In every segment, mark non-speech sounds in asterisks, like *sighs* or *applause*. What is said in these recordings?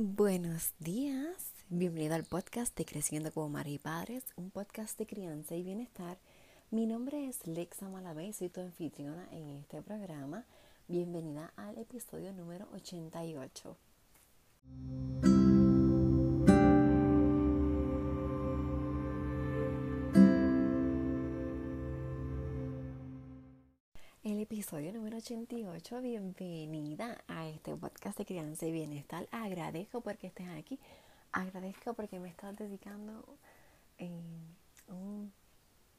Buenos días, bienvenido al podcast de Creciendo como Madre y Padres, un podcast de crianza y bienestar. Mi nombre es Lexa Malavé, soy tu anfitriona en este programa. Bienvenida al episodio número 88. Episodio número 88, bienvenida a este podcast de crianza y bienestar. Agradezco porque estés aquí, agradezco porque me estás dedicando eh, un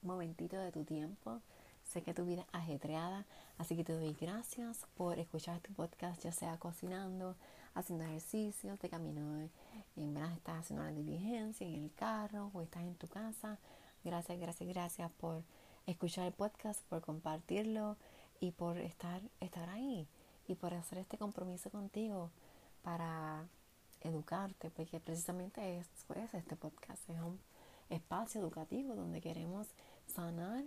momentito de tu tiempo. Sé que tu vida es ajetreada, así que te doy gracias por escuchar este podcast, ya sea cocinando, haciendo ejercicios, de camino, en verdad estás haciendo una diligencia en el carro o estás en tu casa. Gracias, gracias, gracias por escuchar el podcast, por compartirlo y por estar, estar ahí y por hacer este compromiso contigo para educarte, porque precisamente es, es este podcast, es un espacio educativo donde queremos sanar,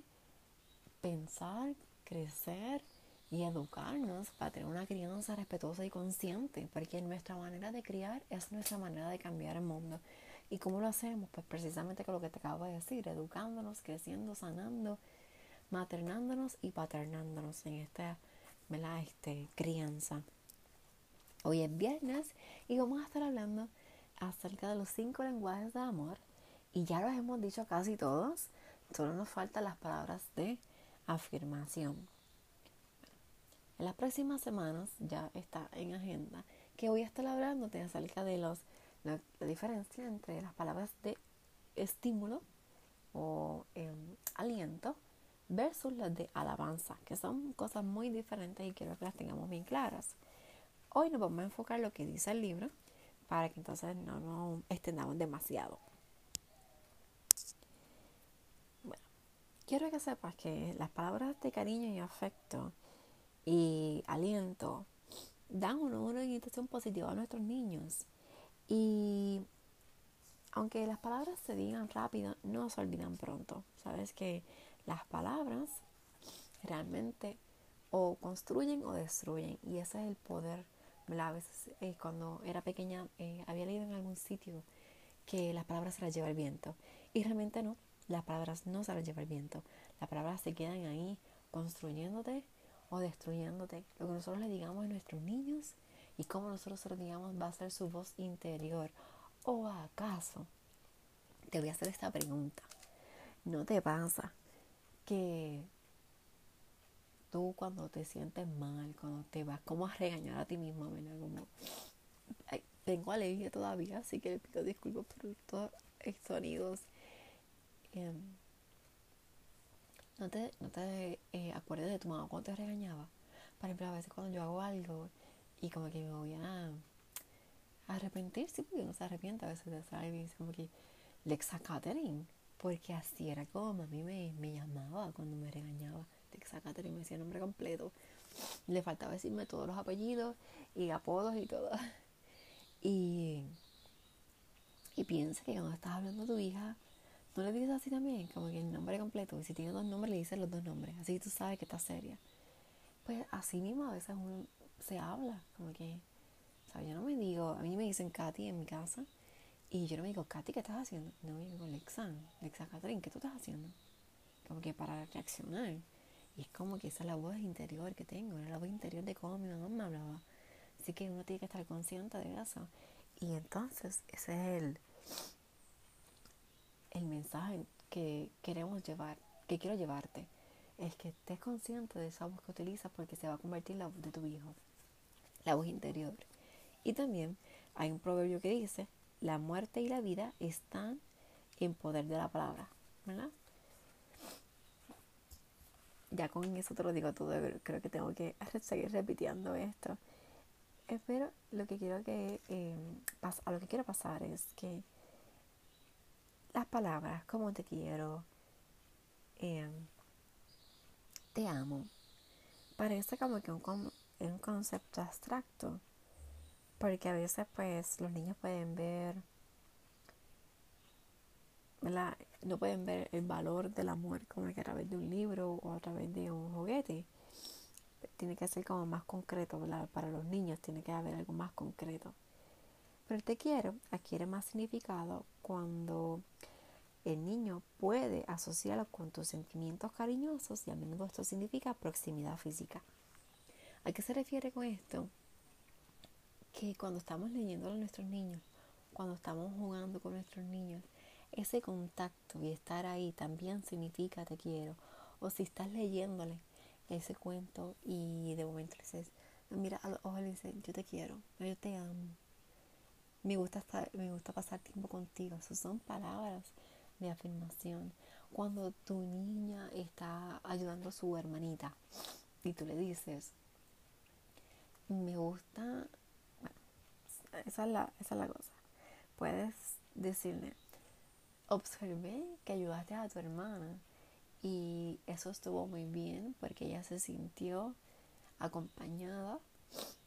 pensar, crecer y educarnos para tener una crianza respetuosa y consciente, porque nuestra manera de criar es nuestra manera de cambiar el mundo. ¿Y cómo lo hacemos? Pues precisamente con lo que te acabo de decir, educándonos, creciendo, sanando maternándonos y paternándonos en esta Este, crianza. Hoy es viernes y vamos a estar hablando acerca de los cinco lenguajes de amor y ya los hemos dicho casi todos, solo nos faltan las palabras de afirmación. En las próximas semanas ya está en agenda que voy a estar hablándote acerca de los, la, diferencia entre las palabras de estímulo o em, aliento versus las de alabanza, que son cosas muy diferentes y quiero que las tengamos bien claras. Hoy nos vamos a enfocar en lo que dice el libro para que entonces no nos extendamos demasiado. Bueno, quiero que sepas que las palabras de cariño y afecto y aliento dan una, una orientación positiva a nuestros niños. Y aunque las palabras se digan rápido, no se olvidan pronto. Sabes que las palabras realmente o construyen o destruyen y ese es el poder. A veces eh, cuando era pequeña eh, había leído en algún sitio que las palabras se las lleva el viento y realmente no, las palabras no se las lleva el viento, las palabras se quedan ahí construyéndote o destruyéndote. Lo que nosotros le digamos a nuestros niños y cómo nosotros se lo digamos va a ser su voz interior. ¿O acaso? Te voy a hacer esta pregunta. ¿No te pasa que tú cuando te sientes mal, cuando te vas como a regañar a ti mismo, ¿verdad? Como, tengo alergia todavía, así que le pido disculpas por todos estos sonidos. Em, no te, no te eh, acuerdas de tu mamá cuando te regañaba. Por ejemplo, a veces cuando yo hago algo y como que me voy a, arrepentir, sí, porque no se arrepiente a veces de hacer algo y dice como que Lexa Catherine porque así era como a mí me, me llamaba cuando me regañaba. De me decía nombre completo. Le faltaba decirme todos los apellidos y apodos y todo. *laughs* Y, y piensa que cuando estás hablando a tu hija, no le dices así también, como que el nombre completo. Y si tiene dos nombres, le dices los dos nombres. Así tú sabes que está seria. Pues así mismo a veces uno se habla, como que, ¿sabes? Yo no me digo, a mí me dicen Katy en mi casa y yo no me digo, Katy, ¿qué estás haciendo? No, me digo, Lexan, Lexa Catherine, ¿qué tú estás haciendo? Como que para reaccionar. Y es como que esa es la voz interior que tengo, era la voz interior de cómo mi mamá me hablaba. Así que uno tiene que estar consciente de eso. Y entonces ese es el, el mensaje que queremos llevar, que quiero llevarte. Es que estés consciente de esa voz que utilizas porque se va a convertir en la voz de tu hijo, la voz interior. Y también hay un proverbio que dice, la muerte y la vida están en poder de la palabra, ¿verdad? Ya con eso te lo digo todo, creo que tengo que *laughs* seguir repitiendo esto. Pero lo que quiero que eh, a lo que quiero pasar es que las palabras como te quiero, em, te amo, parece como que un, un concepto abstracto porque a veces pues los niños pueden ver, ¿verdad? No pueden ver el valor del amor como que a través de un libro o a través de un juguete. Tiene que ser como más concreto, ¿verdad? Para los niños tiene que haber algo más concreto. Pero el te quiero adquiere más significado cuando el niño puede asociarlo con tus sentimientos cariñosos y a menudo esto significa proximidad física. ¿A qué se refiere con esto? Que cuando estamos leyendo a nuestros niños, cuando estamos jugando con nuestros niños, ese contacto y estar ahí también significa te quiero. O si estás leyéndole ese cuento y de momento le dices, mira a los dices, yo te quiero, yo te amo. Me gusta, estar, me gusta pasar tiempo contigo. Esas son palabras de afirmación. Cuando tu niña está ayudando a su hermanita y tú le dices, me gusta, esa es la, esa es la cosa. Puedes decirle, observé que ayudaste a tu hermana y eso estuvo muy bien porque ella se sintió acompañada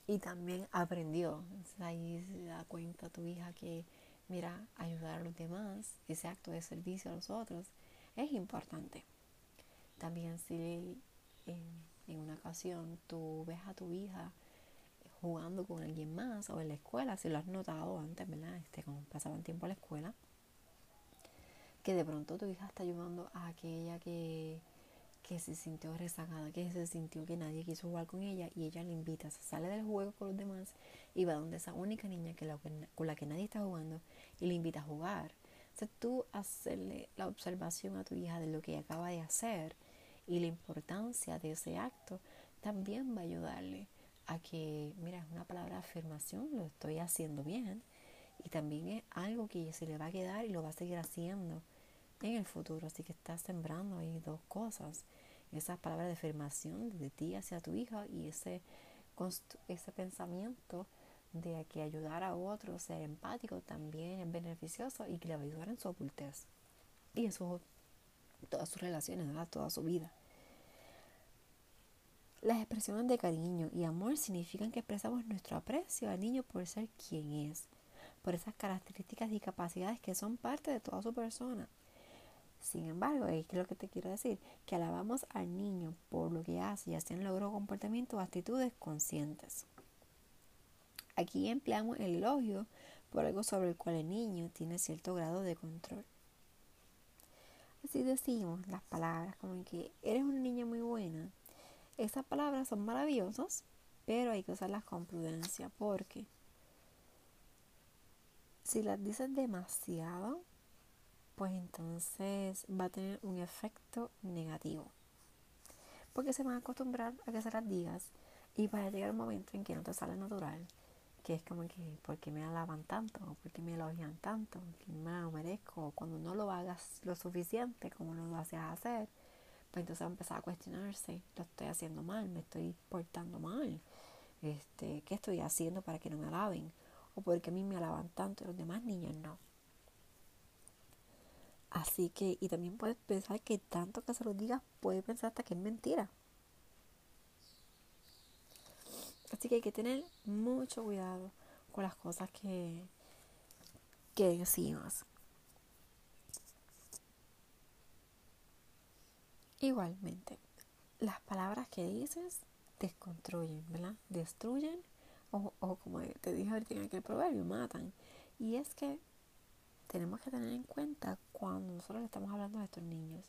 y también aprendió. ahí se da cuenta tu hija que mira, ayudar a los demás, ese acto de servicio a los otros, es importante. También si en, una ocasión tú ves a tu hija jugando con alguien más o en la escuela, si lo has notado antes, ¿verdad? Este, como pasaban tiempo en la escuela, que de pronto tu hija está ayudando a aquella que que se sintió rezagada, que se sintió que nadie quiso jugar con ella y ella le invita, se sale del juego con los demás y va donde esa única niña que con la que nadie está jugando y le invita a jugar. O tú hacerle la observación a tu hija de lo que acaba de hacer y la importancia de ese acto también va a ayudarle a que, mira, es una palabra de afirmación, lo estoy haciendo bien y también es algo que se le va a quedar y lo va a seguir haciendo en el futuro. Así que estás sembrando ahí dos cosas. Esas palabras de afirmación de ti hacia tu hija y ese, ese pensamiento de que ayudar a otro, ser empático, también es beneficioso y que le va a ayudar en su ocultez. Y eso, todas sus relaciones, toda su vida. Las expresiones de cariño y amor significan que expresamos nuestro aprecio al niño por ser quien es, por esas características y capacidades que son parte de toda su persona. Sin embargo, es lo que te quiero decir, que alabamos al niño por lo que hace, ya sea en logro comportamiento o actitudes conscientes. Aquí empleamos el elogio por algo sobre el cual el niño tiene cierto grado de control. Así decimos las palabras como que eres una niña muy buena. Esas palabras son maravillosas, pero hay que usarlas con prudencia porque si las dices demasiado, pues entonces va a tener un efecto negativo. Porque se van a acostumbrar a que se las digas y va a llegar un momento en que no te sale natural, que es como que, ¿por qué me alaban tanto? ¿Por qué me elogian tanto? Que me lo merezco. Cuando no lo hagas lo suficiente como no lo hacías hacer, pues entonces va a cuestionarse, lo estoy haciendo mal, me estoy portando mal. Este, ¿Qué estoy haciendo para que no me alaben? ¿O porque a mí me alaban tanto y los demás niños no? Así que, y también puedes pensar que tanto que se lo digas, puede pensar hasta que es mentira. Así que hay que tener mucho cuidado con las cosas que, que decimos. Igualmente, las palabras que dices desconstruyen, ¿verdad? Destruyen o, o como te dije ahorita en aquel proverbio, matan. Y es que tenemos que tener en cuenta cuando nosotros estamos hablando de estos niños.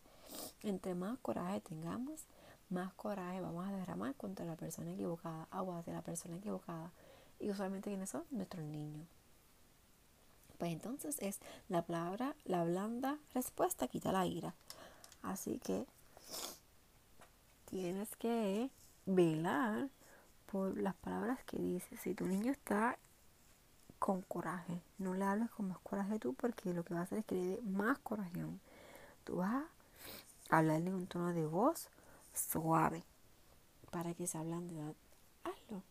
Entre más coraje tengamos, más coraje vamos a derramar contra la persona equivocada, agua hacia la persona equivocada. Y usualmente, ¿quiénes son? Nuestros niños. Pues entonces es la palabra, la blanda respuesta quita la ira. Así que tienes que velar por las palabras que dices. Si tu niño está con coraje. No le hables con más coraje tú porque lo que va a hacer es que le dé más coraje. Tú vas a hablarle en un tono de voz suave para que se hablan de edad. Hazlo.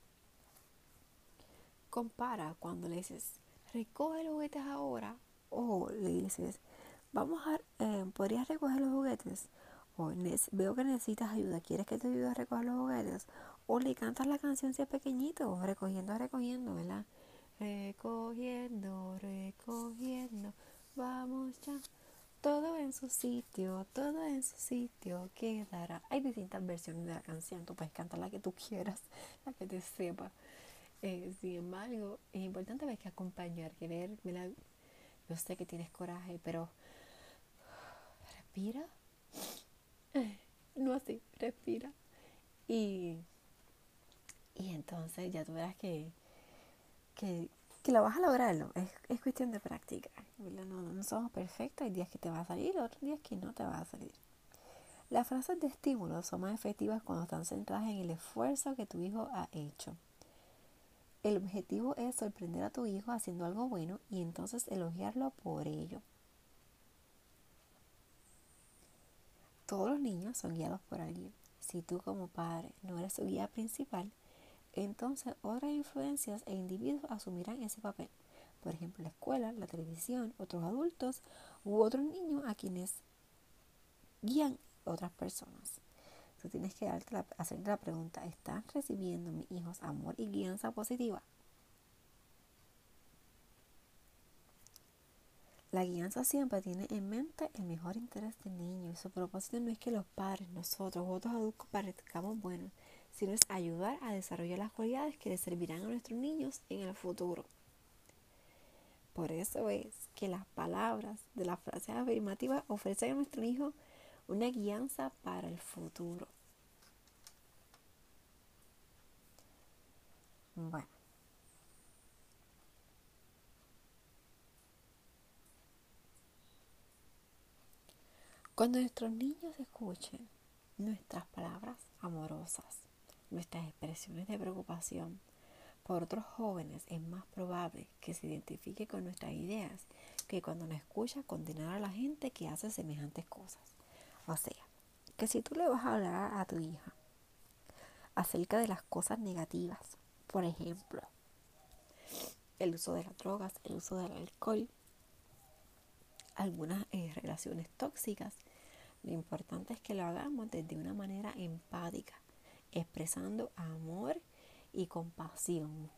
Compara cuando le dices, recoge los juguetes ahora. O le dices, vamos a, eh, ¿podrías recoger los juguetes? Veo que necesitas ayuda, ¿quieres que te ayude a recoger los juguetes? O le cantas la canción si es pequeñito, recogiendo, recogiendo, ¿verdad? recogiendo, recogiendo, vamos ya. Todo en su sitio, todo en su sitio quedará. Hay distintas versiones de la canción, tú puedes cantar la que tú quieras, *laughs* la que te sepa. Eh, sin embargo, es importante ver que acompañar, que ver, yo sé que tienes coraje, pero *sighs* respira. *laughs* No así, respira. Y, y entonces ya tú verás que, que, que lo vas a lograrlo. Es, es cuestión de práctica. No, no, somos perfectos. Hay días que te va a salir, otros días que no te va a salir. Las frases de estímulo son más efectivas cuando están centradas en el esfuerzo que tu hijo ha hecho. El objetivo es sorprender a tu hijo haciendo algo bueno y entonces elogiarlo por ello. Todos los niños son guiados por alguien. Si tú como padre no eres su guía principal, entonces otras influencias e individuos asumirán ese papel. Por ejemplo, la escuela, la televisión, otros adultos u otros niños a quienes guían otras personas. Tú tienes que darte la, hacerte la pregunta, ¿están recibiendo mis hijos amor y guianza positiva? La guianza siempre tiene en mente el mejor interés del niño y su propósito no es que los padres, nosotros, otros adultos parezcamos buenos, sino es ayudar a desarrollar las cualidades que le servirán a nuestros niños en el futuro. Por eso es que las palabras de las frases afirmativas ofrecen a nuestro hijo una guianza para el futuro. Bueno. Cuando nuestros niños escuchen nuestras palabras amorosas, nuestras expresiones de preocupación por otros jóvenes, es más probable que se identifique con nuestras ideas que cuando nos escucha condenar a la gente que hace semejantes cosas. O sea, que si tú le vas a hablar a tu hija acerca de las cosas negativas, por ejemplo, el uso de las drogas, el uso del alcohol, algunas eh, relaciones tóxicas, lo importante es que lo hagamos desde una manera empática, expresando amor y compasión.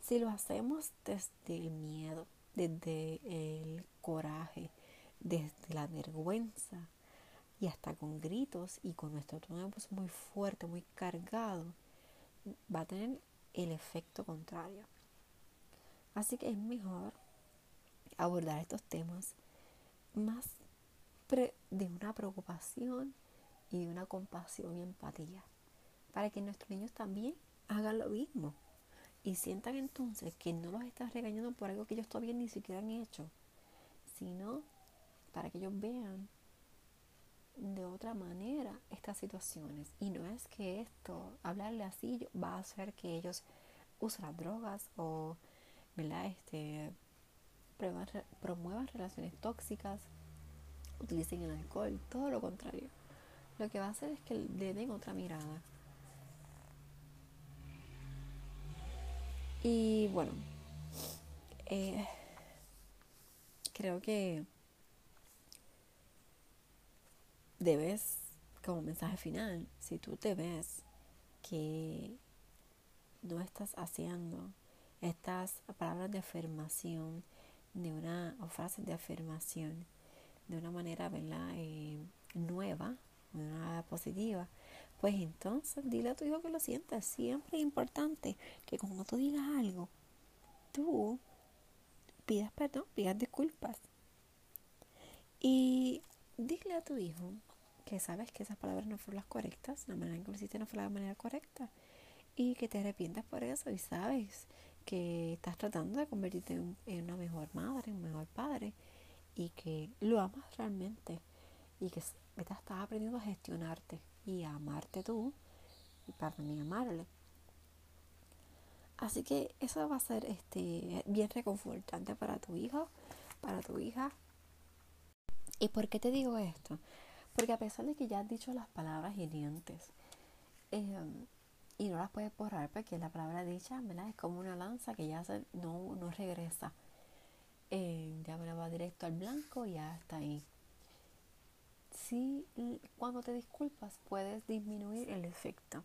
Si lo hacemos desde el miedo, desde el coraje, desde la vergüenza y hasta con gritos y con nuestro tono muy fuerte, muy cargado, va a tener el efecto contrario. Así que es mejor abordar estos temas más de una preocupación y de una compasión y empatía, para que nuestros niños también hagan lo mismo y sientan entonces que no los estás regañando por algo que ellos todavía ni siquiera han hecho, sino para que ellos vean de otra manera estas situaciones. Y no es que esto, hablarle así, va a hacer que ellos usen las drogas o Este, promuevan relaciones tóxicas utilicen el alcohol, todo lo contrario. Lo que va a hacer es que le den otra mirada. Y bueno, eh, creo que debes, como mensaje final, si tú te ves que no estás haciendo estas palabras de afirmación, de una, o frases de afirmación, de una manera eh, nueva, de una manera positiva, pues entonces dile a tu hijo que lo sientas. Siempre es importante que cuando tú digas algo, tú pidas perdón, pidas disculpas. Y dile a tu hijo que sabes que esas palabras no fueron las correctas, la manera en que lo hiciste no fue la manera correcta. Y que te arrepientas por eso y sabes que estás tratando de convertirte en una mejor madre, un mejor padre y que lo amas realmente y que estás aprendiendo a gestionarte y a amarte tú y para mí amarle. Así que eso va a ser este bien reconfortante para tu hijo, para tu hija. ¿Y por qué te digo esto? Porque a pesar de que ya has dicho las palabras hirientes em, y no las puedes borrar porque la palabra dicha es como una lanza que ya no, no regresa eh, ya me va directo al blanco y ya está ahí. Si cuando te disculpas puedes disminuir el efecto.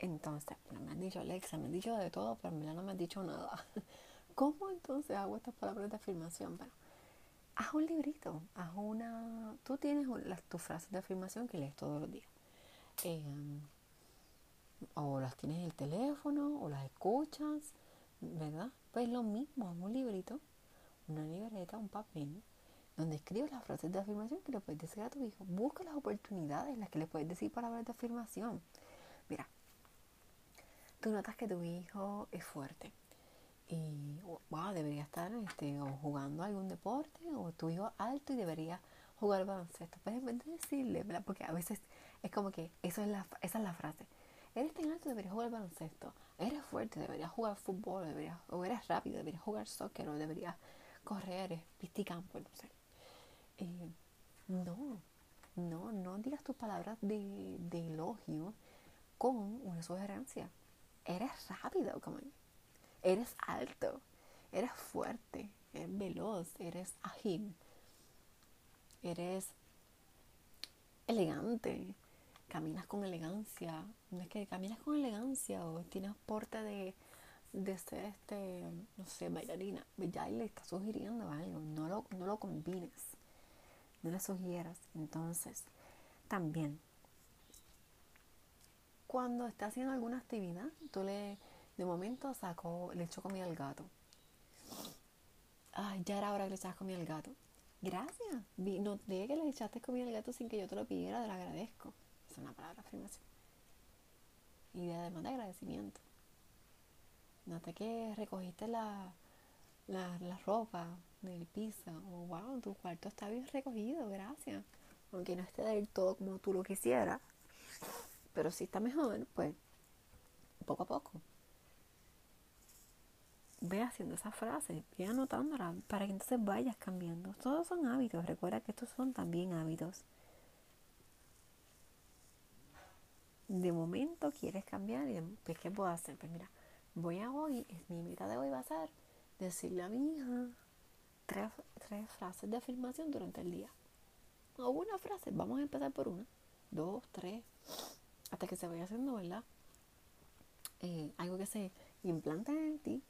Entonces, me han dicho Alexa, me han dicho de todo, pero en no me han dicho nada. *laughs* ¿Cómo entonces hago estas palabras de afirmación? Bueno, haz un librito, haz una... Tú tienes las, tus frases de afirmación que lees todos los días. Eh, o las tienes en el teléfono o las escuchas, ¿verdad? Pues lo mismo, un librito, una libreta, un papel, donde escribes las frases de afirmación que le puedes decir a tu hijo. Busca las oportunidades en las que le puedes decir palabras de afirmación. Mira, tú notas que tu hijo es fuerte y wow, debería estar este, o jugando algún deporte o tu hijo alto y debería jugar baloncesto. Pues en decirle, ¿verdad? Porque a veces es como que eso es la, esa es la frase. Eres tan alto, deberías jugar baloncesto. Eres fuerte, deberías jugar fútbol, deberías, o eres rápido, deberías jugar soccer, o deberías correr, pisticampo, no sé. Eh, no, no, no digas tus palabras de, de elogio con una sugerencia. Eres rápido, como eres alto, eres fuerte, eres veloz, eres ágil, eres elegante, caminas con elegancia, no es que caminas con elegancia o tienes porte de, de ser este, no sé, bailarina, ya le está sugiriendo algo, no lo, no lo combines, no le sugieras. Entonces, también, cuando está haciendo alguna actividad, tú le, de momento sacó, le echó comida al gato. Ay, ya era hora que le echas comida al gato. Gracias. Noté que le echaste comida al gato sin que yo te lo pidiera, te lo agradezco. Es una palabra afirmación. Y además de agradecimiento. Noté que recogiste la, la, la ropa del piso. Oh, wow, tu cuarto está bien recogido, gracias. Aunque no esté del todo como tú lo quisieras. Pero si está mejor, pues poco a poco ve haciendo esa frase, ve anotándola para que entonces vayas cambiando. Todos son hábitos, recuerda que estos son también hábitos. De momento quieres cambiar y pues ¿qué puedo hacer? Pues mira, voy a hoy, mi meta de hoy va a ser decirle a mi hija tres, tres frases de afirmación durante el día. O una frase, vamos a empezar por una, dos, tres, hasta que se vaya haciendo, ¿verdad? Eh, algo que se implanta en ti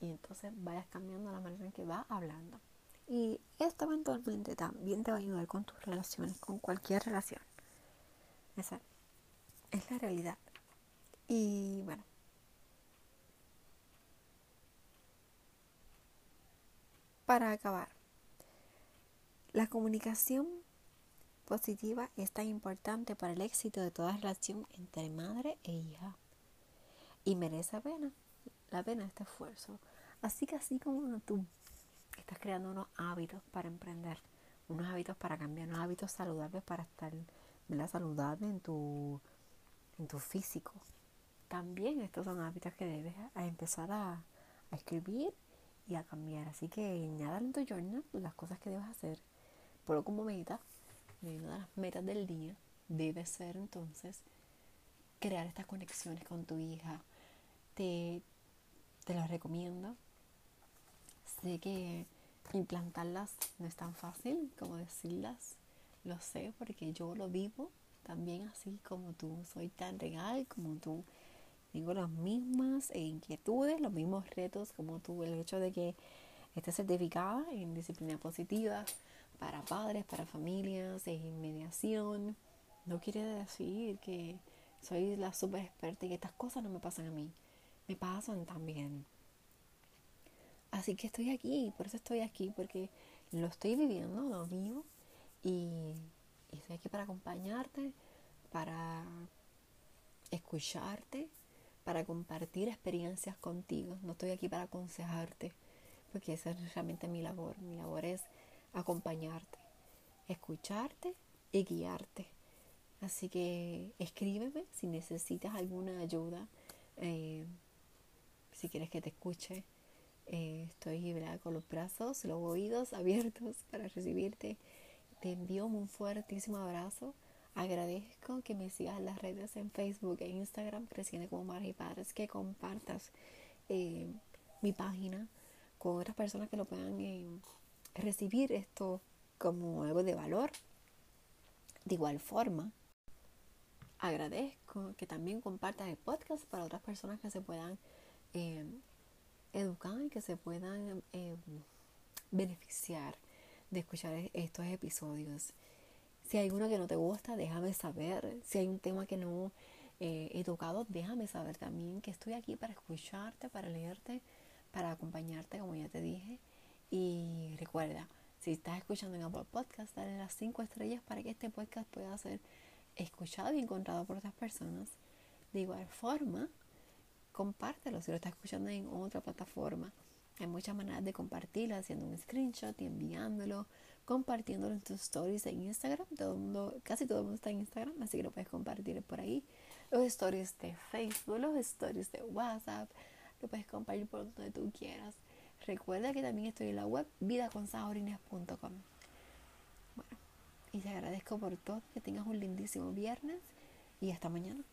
y entonces vayas cambiando la manera en que vas hablando. Y esto eventualmente también te va a ayudar con tus relaciones, con cualquier relación. Esa es la realidad. Y bueno. Para acabar, la comunicación positiva es tan importante para el éxito de toda relación entre madre e hija. Y merece pena, la pena este esfuerzo. Así que así como tú estás creando unos hábitos para emprender, unos hábitos para cambiar, unos hábitos saludables para estar la saludable en tu, en tu físico. También estos son hábitos que debes empezar a, escribir y a cambiar. Así que añada en tu journal las cosas que debes hacer. Por lo como meta, una de las metas del día debe ser entonces crear estas conexiones con tu hija. Te, te lo recomiendo Sé que implantarlas no es tan fácil como decirlas, lo sé porque yo lo vivo también así como tú, soy tan real como tú. Tengo las mismas inquietudes, los mismos retos como tú. El hecho de que esté certificada en disciplina positiva para padres, para familias, en mediación, no quiere decir que soy la super experta y que estas cosas no me pasan a mí. Me pasan también. Así que estoy aquí, por eso estoy aquí, porque lo estoy viviendo, lo vivo y, estoy aquí para acompañarte, para escucharte, para compartir experiencias contigo. No estoy aquí para aconsejarte, porque esa es realmente mi labor. Mi labor es acompañarte, escucharte y guiarte. Así que escríbeme si necesitas alguna ayuda, eh, si quieres que te escuche eh, estoy con los brazos, los oídos *laughs* abiertos para recibirte. Te envío un fuertísimo abrazo. Agradezco que me sigas en las redes en Facebook e Instagram, Creciendo como Madres y Padres, que compartas eh, mi página con otras personas que lo puedan eh, recibir esto como algo de valor. De igual forma, agradezco que también compartas el podcast para otras personas que se puedan educar y que se puedan eh, beneficiar de escuchar estos episodios. Si hay alguno que no te gusta, déjame saber. Si hay un tema que no eh, educado, déjame saber también que estoy aquí para escucharte, para leerte, para acompañarte, como ya te dije. Y recuerda, si estás escuchando en Apple Podcast, dale las 5 estrellas para que este podcast pueda ser escuchado y encontrado por otras personas. De igual forma, compártelo si lo estás escuchando en otra plataforma. Hay muchas maneras de compartirlo, haciendo un screenshot y enviándolo, compartiéndolo en tus stories en Instagram. Todo el mundo, casi todo el mundo está en Instagram, así que lo puedes compartir por ahí. Los stories de Facebook, los stories de WhatsApp, lo puedes compartir por donde tú quieras. Recuerda que también estoy en la web vidaconsajorines.com. Bueno, y te agradezco por todo, que tengas un lindísimo viernes y hasta mañana.